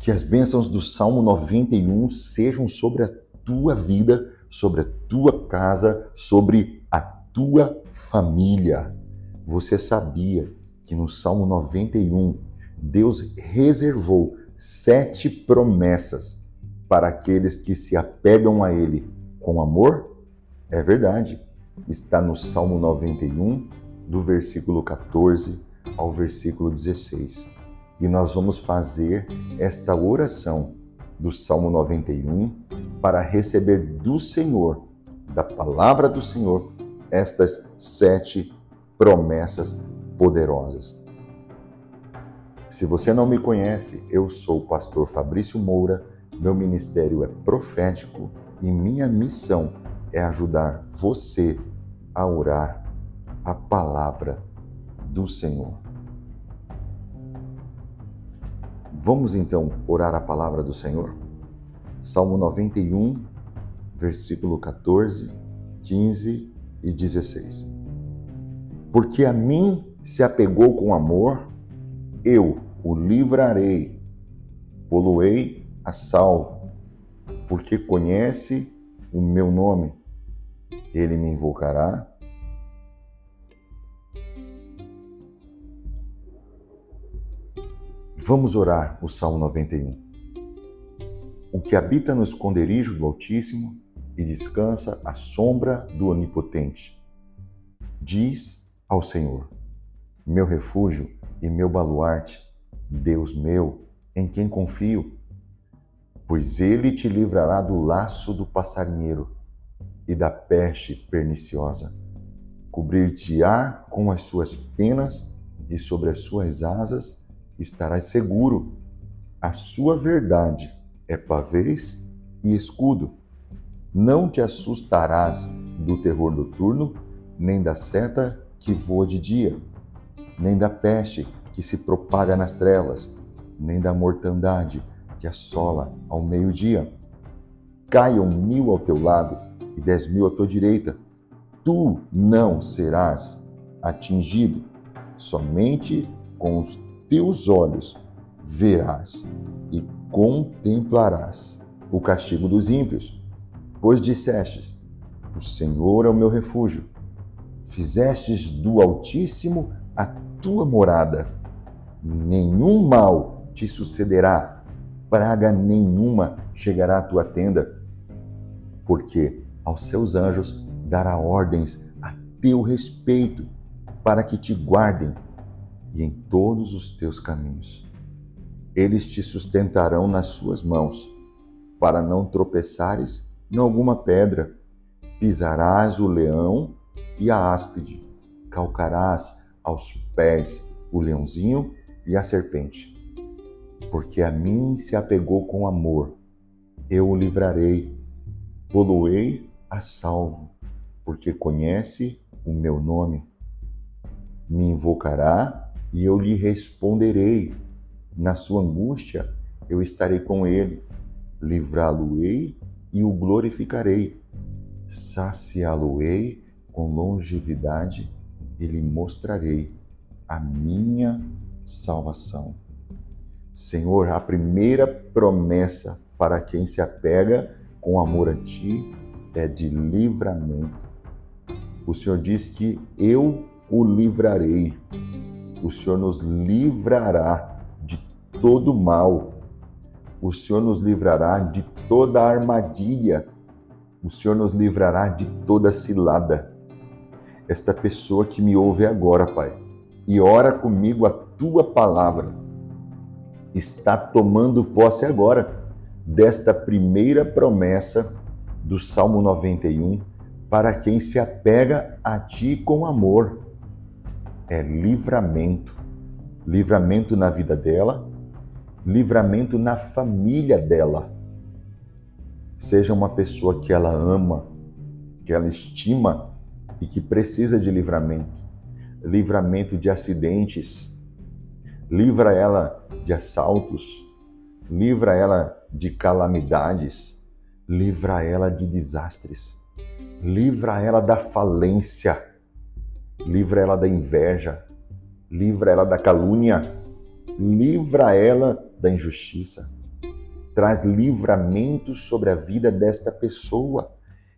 Que as bênçãos do Salmo 91 sejam sobre a tua vida, sobre a tua casa, sobre a tua família. Você sabia que no Salmo 91 Deus reservou sete promessas para aqueles que se apegam a Ele com amor? É verdade. Está no Salmo 91, do versículo 14 ao versículo 16. E nós vamos fazer esta oração do Salmo 91 para receber do Senhor, da palavra do Senhor, estas sete promessas poderosas. Se você não me conhece, eu sou o pastor Fabrício Moura, meu ministério é profético e minha missão é ajudar você a orar a palavra do Senhor. Vamos então orar a palavra do Senhor? Salmo 91, versículo 14, 15 e 16. Porque a mim se apegou com amor, eu o livrarei, poluei a salvo, porque conhece o meu nome. Ele me invocará Vamos orar o Salmo 91. O que habita no esconderijo do Altíssimo e descansa à sombra do Onipotente, diz ao Senhor: Meu refúgio e meu baluarte, Deus meu, em quem confio, pois ele te livrará do laço do passarinheiro e da peste perniciosa. Cobrir-te-á com as suas penas e sobre as suas asas estarás seguro. A sua verdade é pavês e escudo. Não te assustarás do terror noturno, nem da seta que voa de dia, nem da peste que se propaga nas trevas, nem da mortandade que assola ao meio-dia. Caiam mil ao teu lado e dez mil à tua direita, tu não serás atingido. Somente com os teus olhos verás e contemplarás o castigo dos ímpios, pois dissestes: O Senhor é o meu refúgio. Fizestes do Altíssimo a tua morada. Nenhum mal te sucederá, praga nenhuma chegará à tua tenda, porque aos seus anjos dará ordens a teu respeito, para que te guardem e em todos os teus caminhos. Eles te sustentarão nas suas mãos, para não tropeçares em alguma pedra. Pisarás o leão e a áspide, calcarás aos pés o leãozinho e a serpente. Porque a mim se apegou com amor, eu o livrarei, poluei a salvo, porque conhece o meu nome. Me invocará e eu lhe responderei. Na sua angústia eu estarei com ele, livrá-lo-ei e o glorificarei. Saciá-lo-ei com longevidade e lhe mostrarei a minha salvação. Senhor, a primeira promessa para quem se apega com amor a ti é de livramento. O Senhor diz que eu o livrarei o Senhor nos livrará de todo mal. O Senhor nos livrará de toda armadilha. O Senhor nos livrará de toda cilada. Esta pessoa que me ouve agora, Pai, e ora comigo a tua palavra, está tomando posse agora desta primeira promessa do Salmo 91 para quem se apega a ti com amor é livramento. Livramento na vida dela, livramento na família dela. Seja uma pessoa que ela ama, que ela estima e que precisa de livramento. Livramento de acidentes. Livra ela de assaltos. Livra ela de calamidades. Livra ela de desastres. Livra ela da falência livra ela da inveja, livra ela da calúnia, livra ela da injustiça, traz livramento sobre a vida desta pessoa.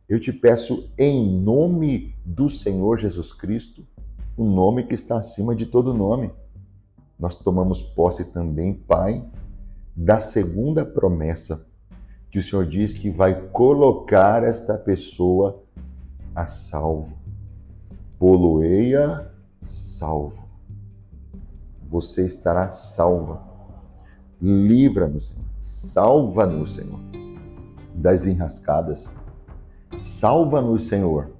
Eu te peço, em nome do Senhor Jesus Cristo, o nome que está acima de todo nome. Nós tomamos posse também, Pai, da segunda promessa, que o Senhor diz que vai colocar esta pessoa a salvo. Poloeia salvo. Você estará salva. Livra-nos, Senhor. Salva-nos, Senhor, das enrascadas. Salva-nos, Senhor,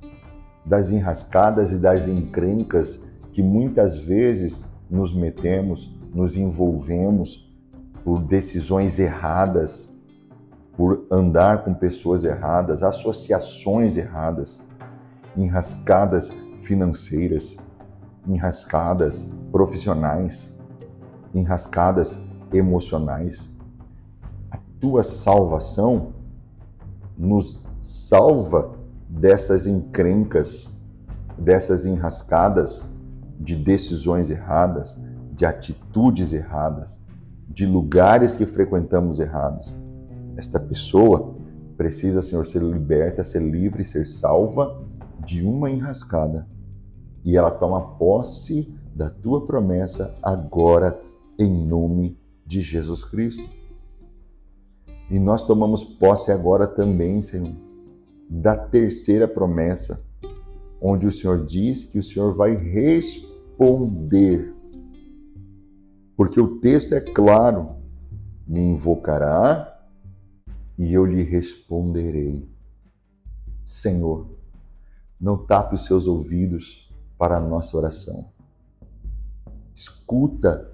das enrascadas e das encrencas que muitas vezes nos metemos, nos envolvemos por decisões erradas, por andar com pessoas erradas, associações erradas, enrascadas financeiras, enrascadas profissionais, enrascadas emocionais. A tua salvação nos salva dessas encrencas, dessas enrascadas de decisões erradas, de atitudes erradas, de lugares que frequentamos errados. Esta pessoa precisa, Senhor, ser liberta, ser livre, ser salva de uma enrascada. E ela toma posse da tua promessa agora, em nome de Jesus Cristo. E nós tomamos posse agora também, Senhor, da terceira promessa, onde o Senhor diz que o Senhor vai responder. Porque o texto é claro: me invocará e eu lhe responderei. Senhor, não tape os seus ouvidos para a nossa oração. Escuta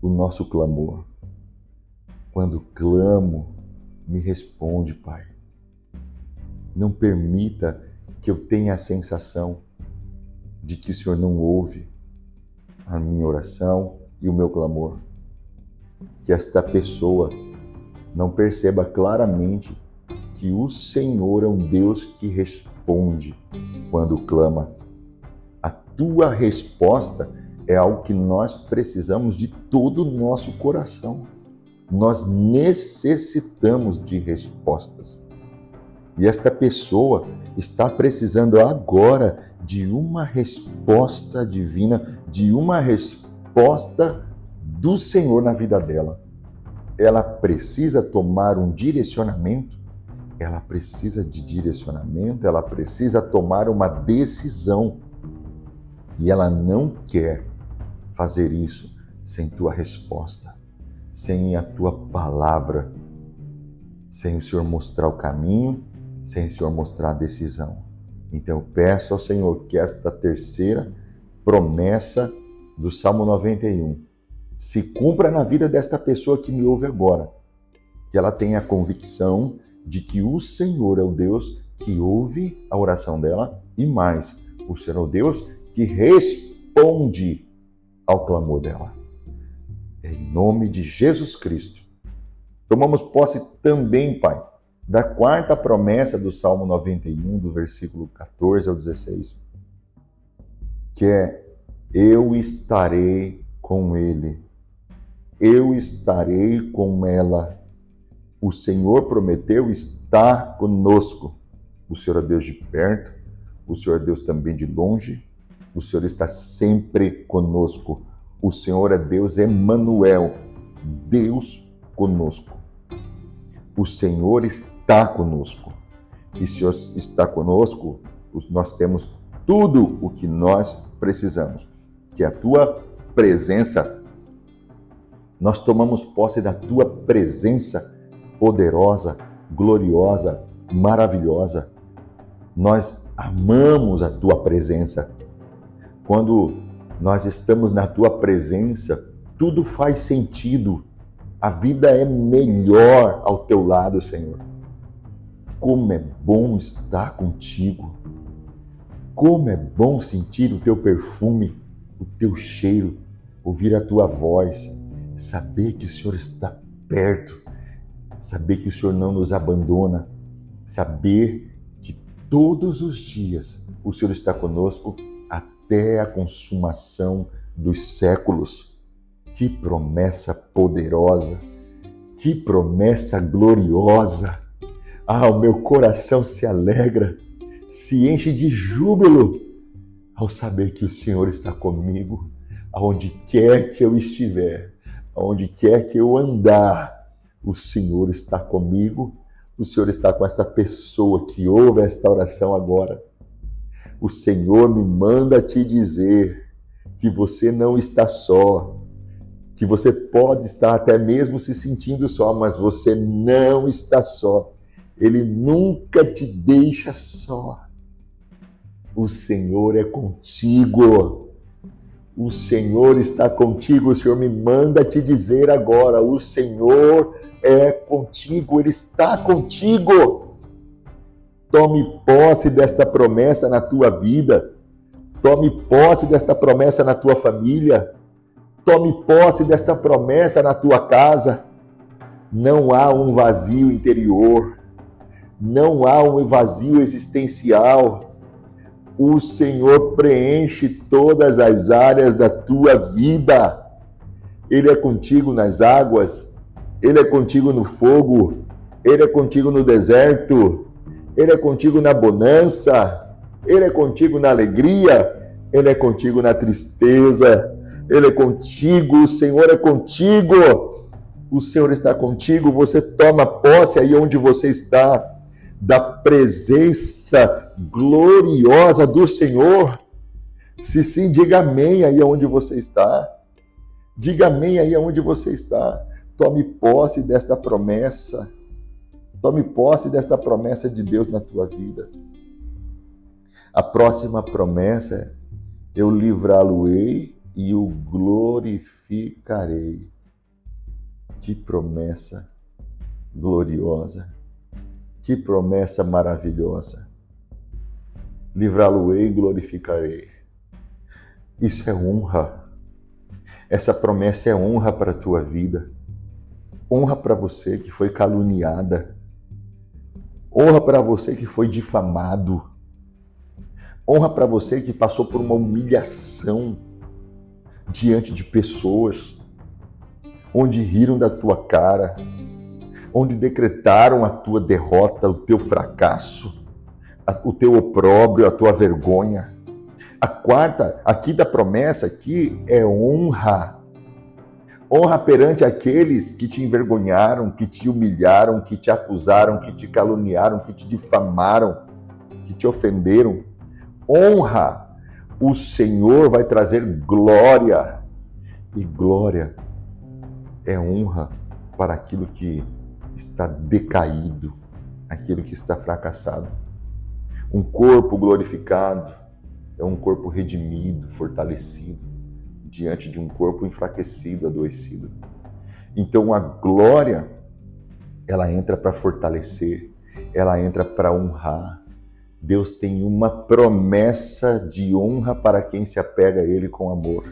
o nosso clamor. Quando clamo, me responde, Pai. Não permita que eu tenha a sensação de que o Senhor não ouve a minha oração e o meu clamor. Que esta pessoa não perceba claramente que o Senhor é um Deus que responde quando clama. Tua resposta é algo que nós precisamos de todo o nosso coração. Nós necessitamos de respostas. E esta pessoa está precisando agora de uma resposta divina, de uma resposta do Senhor na vida dela. Ela precisa tomar um direcionamento, ela precisa de direcionamento, ela precisa tomar uma decisão. E ela não quer fazer isso sem tua resposta, sem a tua palavra, sem o Senhor mostrar o caminho sem o Senhor mostrar a decisão. Então eu peço ao Senhor que esta terceira promessa do Salmo 91 se cumpra na vida desta pessoa que me ouve agora. Que ela tenha a convicção de que o Senhor é o Deus que ouve a oração dela e mais, o Senhor é o Deus que responde ao clamor dela. Em nome de Jesus Cristo. Tomamos posse também, Pai, da quarta promessa do Salmo 91, do versículo 14 ao 16, que é: Eu estarei com ele, eu estarei com ela. O Senhor prometeu estar conosco. O Senhor é Deus de perto, o Senhor é Deus também de longe, o Senhor está sempre conosco. O Senhor é Deus Emanuel, Deus conosco. O Senhor está conosco. E se o Senhor está conosco, nós temos tudo o que nós precisamos, que é a tua presença. Nós tomamos posse da tua presença poderosa, gloriosa, maravilhosa. Nós amamos a tua presença. Quando nós estamos na tua presença, tudo faz sentido. A vida é melhor ao teu lado, Senhor. Como é bom estar contigo. Como é bom sentir o teu perfume, o teu cheiro, ouvir a tua voz, saber que o Senhor está perto, saber que o Senhor não nos abandona, saber que todos os dias o Senhor está conosco até a consumação dos séculos. Que promessa poderosa! Que promessa gloriosa! Ah, o meu coração se alegra, se enche de júbilo ao saber que o Senhor está comigo, aonde quer que eu estiver, aonde quer que eu andar, o Senhor está comigo, o Senhor está com essa pessoa que ouve esta oração agora. O Senhor me manda te dizer que você não está só, que você pode estar até mesmo se sentindo só, mas você não está só. Ele nunca te deixa só. O Senhor é contigo. O Senhor está contigo. O Senhor me manda te dizer agora: o Senhor é contigo. Ele está contigo. Tome posse desta promessa na tua vida. Tome posse desta promessa na tua família. Tome posse desta promessa na tua casa. Não há um vazio interior, não há um vazio existencial. O Senhor preenche todas as áreas da tua vida. Ele é contigo nas águas, ele é contigo no fogo, ele é contigo no deserto, ele é contigo na bonança, ele é contigo na alegria, ele é contigo na tristeza, ele é contigo, o Senhor é contigo. O Senhor está contigo, você toma posse aí onde você está da presença gloriosa do Senhor. Se sim, diga amém aí onde você está. Diga amém aí onde você está. Tome posse desta promessa. Tome posse desta promessa de Deus na tua vida. A próxima promessa é: eu livrá-lo-ei e o glorificarei. Que promessa gloriosa, que promessa maravilhosa. Livrá-lo-ei e glorificarei. Isso é honra. Essa promessa é honra para a tua vida. Honra para você que foi caluniada. Honra para você que foi difamado. Honra para você que passou por uma humilhação diante de pessoas, onde riram da tua cara, onde decretaram a tua derrota, o teu fracasso, o teu opróbrio, a tua vergonha. A quarta, aqui da promessa, aqui é honra. Honra perante aqueles que te envergonharam, que te humilharam, que te acusaram, que te caluniaram, que te difamaram, que te ofenderam. Honra o Senhor vai trazer glória. E glória é honra para aquilo que está decaído, aquilo que está fracassado. Um corpo glorificado é um corpo redimido, fortalecido, diante de um corpo enfraquecido, adoecido. Então a glória, ela entra para fortalecer, ela entra para honrar, Deus tem uma promessa de honra para quem se apega a Ele com amor.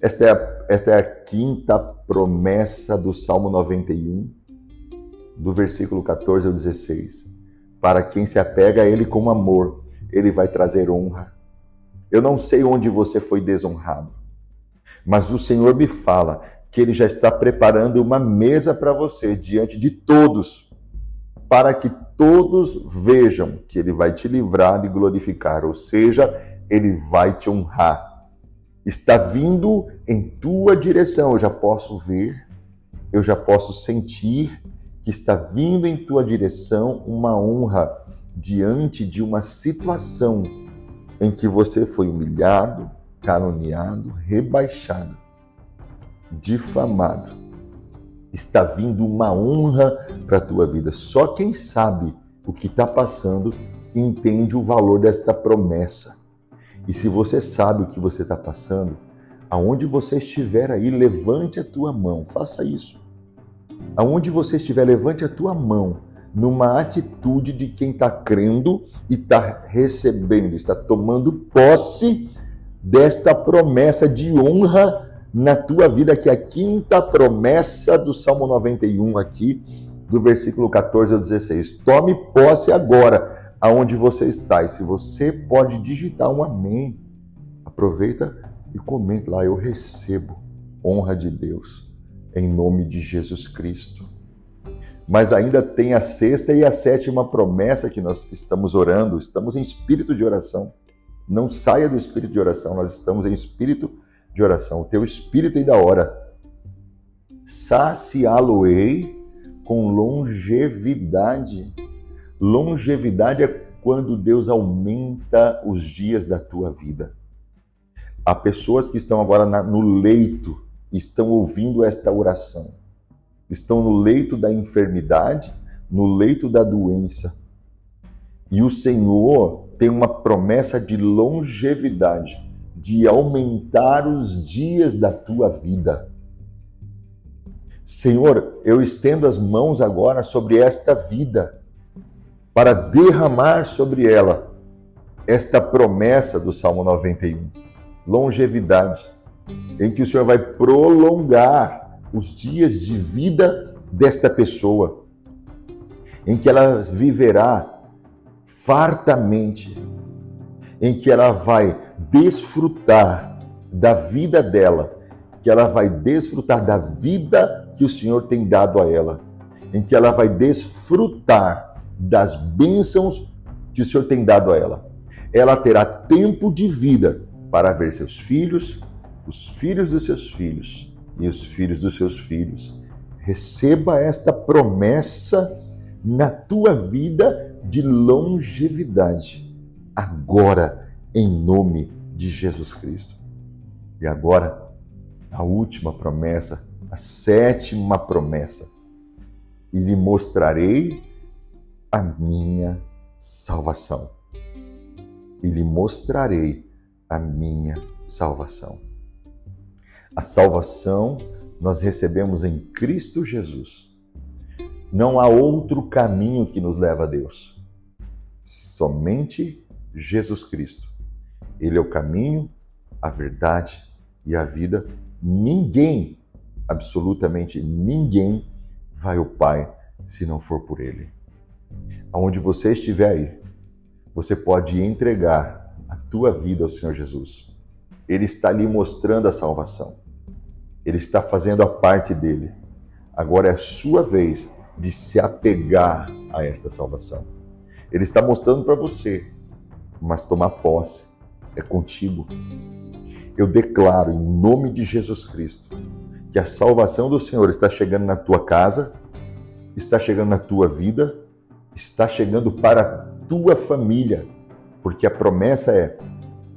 Esta é a, esta é a quinta promessa do Salmo 91, do versículo 14 ao 16. Para quem se apega a Ele com amor, Ele vai trazer honra. Eu não sei onde você foi desonrado, mas o Senhor me fala que Ele já está preparando uma mesa para você diante de todos, para que todos vejam que ele vai te livrar e glorificar, ou seja, ele vai te honrar. Está vindo em tua direção, eu já posso ver, eu já posso sentir que está vindo em tua direção uma honra diante de uma situação em que você foi humilhado, caluniado, rebaixado, difamado está vindo uma honra para a tua vida. Só quem sabe o que está passando entende o valor desta promessa. E se você sabe o que você está passando, aonde você estiver aí, levante a tua mão, faça isso. Aonde você estiver, levante a tua mão, numa atitude de quem está crendo e está recebendo, está tomando posse desta promessa de honra na tua vida, que é a quinta promessa do Salmo 91 aqui, do versículo 14 ao 16. Tome posse agora aonde você está. E se você pode digitar um amém, aproveita e comente lá, eu recebo honra de Deus. em nome de Jesus Cristo. Mas ainda tem a sexta e a sétima promessa que nós estamos orando, estamos em espírito de oração. Não saia do espírito de oração, nós estamos em espírito de oração. O teu espírito ainda ora. Saciá-lo-ei com longevidade. Longevidade é quando Deus aumenta os dias da tua vida. Há pessoas que estão agora no leito, estão ouvindo esta oração. Estão no leito da enfermidade, no leito da doença. E o Senhor tem uma promessa de longevidade, de aumentar os dias da tua vida. Senhor, eu estendo as mãos agora sobre esta vida, para derramar sobre ela esta promessa do Salmo 91, longevidade, em que o Senhor vai prolongar os dias de vida desta pessoa, em que ela viverá fartamente, em que ela vai desfrutar da vida dela, que ela vai desfrutar da vida que o Senhor tem dado a ela, em que ela vai desfrutar das bênçãos que o Senhor tem dado a ela. Ela terá tempo de vida para ver seus filhos, os filhos dos seus filhos e os filhos dos seus filhos. Receba esta promessa na tua vida de longevidade, agora, em nome de Jesus Cristo. E agora, a última promessa, a sétima promessa. E lhe mostrarei a minha salvação. E lhe mostrarei a minha salvação. A salvação nós recebemos em Cristo Jesus. Não há outro caminho que nos leva a Deus. Somente Jesus Cristo. Ele é o caminho, a verdade e a vida. Ninguém, absolutamente ninguém, vai ao Pai se não for por Ele. Aonde você estiver aí, você pode entregar a tua vida ao Senhor Jesus. Ele está lhe mostrando a salvação. Ele está fazendo a parte dele. Agora é a sua vez de se apegar a esta salvação. Ele está mostrando para você, mas tomar posse é contigo. Eu declaro em nome de Jesus Cristo que a salvação do Senhor está chegando na tua casa, está chegando na tua vida, está chegando para a tua família, porque a promessa é: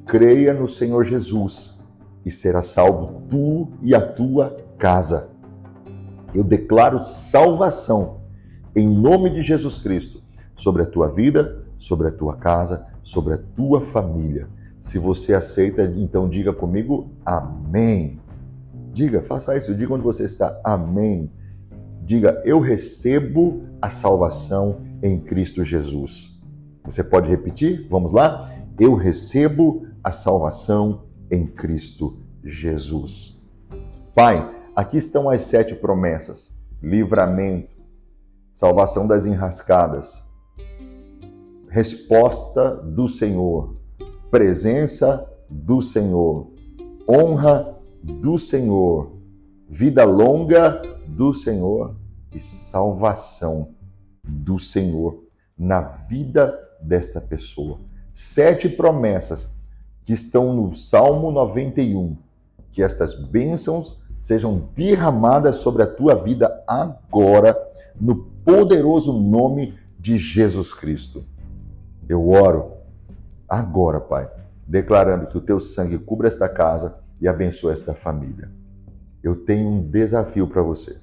creia no Senhor Jesus e será salvo tu e a tua casa. Eu declaro salvação em nome de Jesus Cristo sobre a tua vida, sobre a tua casa, sobre a tua família. Se você aceita, então diga comigo amém. Diga, faça isso, diga onde você está, amém. Diga, eu recebo a salvação em Cristo Jesus. Você pode repetir? Vamos lá? Eu recebo a salvação em Cristo Jesus. Pai, aqui estão as sete promessas: livramento, salvação das enrascadas, resposta do Senhor, presença do Senhor, honra do Senhor, vida longa do Senhor e salvação do Senhor na vida desta pessoa. Sete promessas que estão no Salmo 91. Que estas bênçãos sejam derramadas sobre a tua vida agora, no poderoso nome de Jesus Cristo. Eu oro agora, Pai, declarando que o teu sangue cubra esta casa e abençoe esta família. Eu tenho um desafio para você.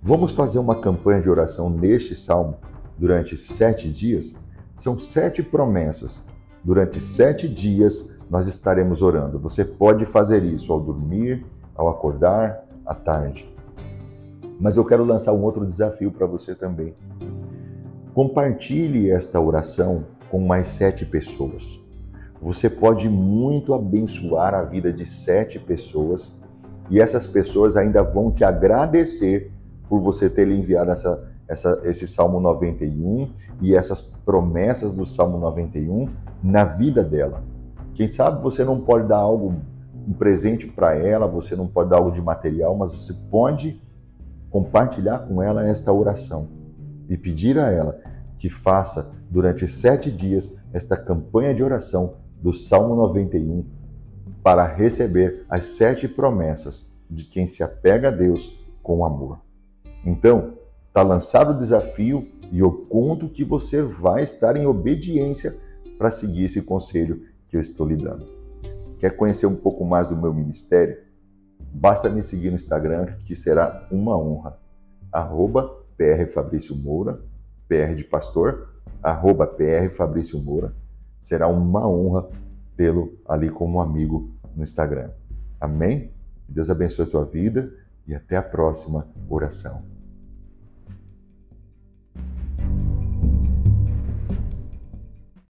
Vamos fazer uma campanha de oração neste salmo durante sete dias? São sete promessas. Durante sete dias, nós estaremos orando. Você pode fazer isso ao dormir, ao acordar, à tarde. Mas eu quero lançar um outro desafio para você também. Compartilhe esta oração com mais sete pessoas. Você pode muito abençoar a vida de sete pessoas e essas pessoas ainda vão te agradecer por você ter enviado essa, essa, esse Salmo 91 e essas promessas do Salmo 91 na vida dela. Quem sabe você não pode dar algo, um presente para ela, você não pode dar algo de material, mas você pode compartilhar com ela esta oração e pedir a ela que faça durante sete dias esta campanha de oração do Salmo 91 para receber as sete promessas de quem se apega a Deus com amor. Então, está lançado o desafio e eu conto que você vai estar em obediência para seguir esse conselho que eu estou lhe dando. Quer conhecer um pouco mais do meu ministério? Basta me seguir no Instagram, que será uma honra. Arroba PR Fabrício Moura, PR de pastor, arroba PR Fabrício Moura. Será uma honra tê-lo ali como amigo no Instagram. Amém? Deus abençoe a tua vida e até a próxima oração.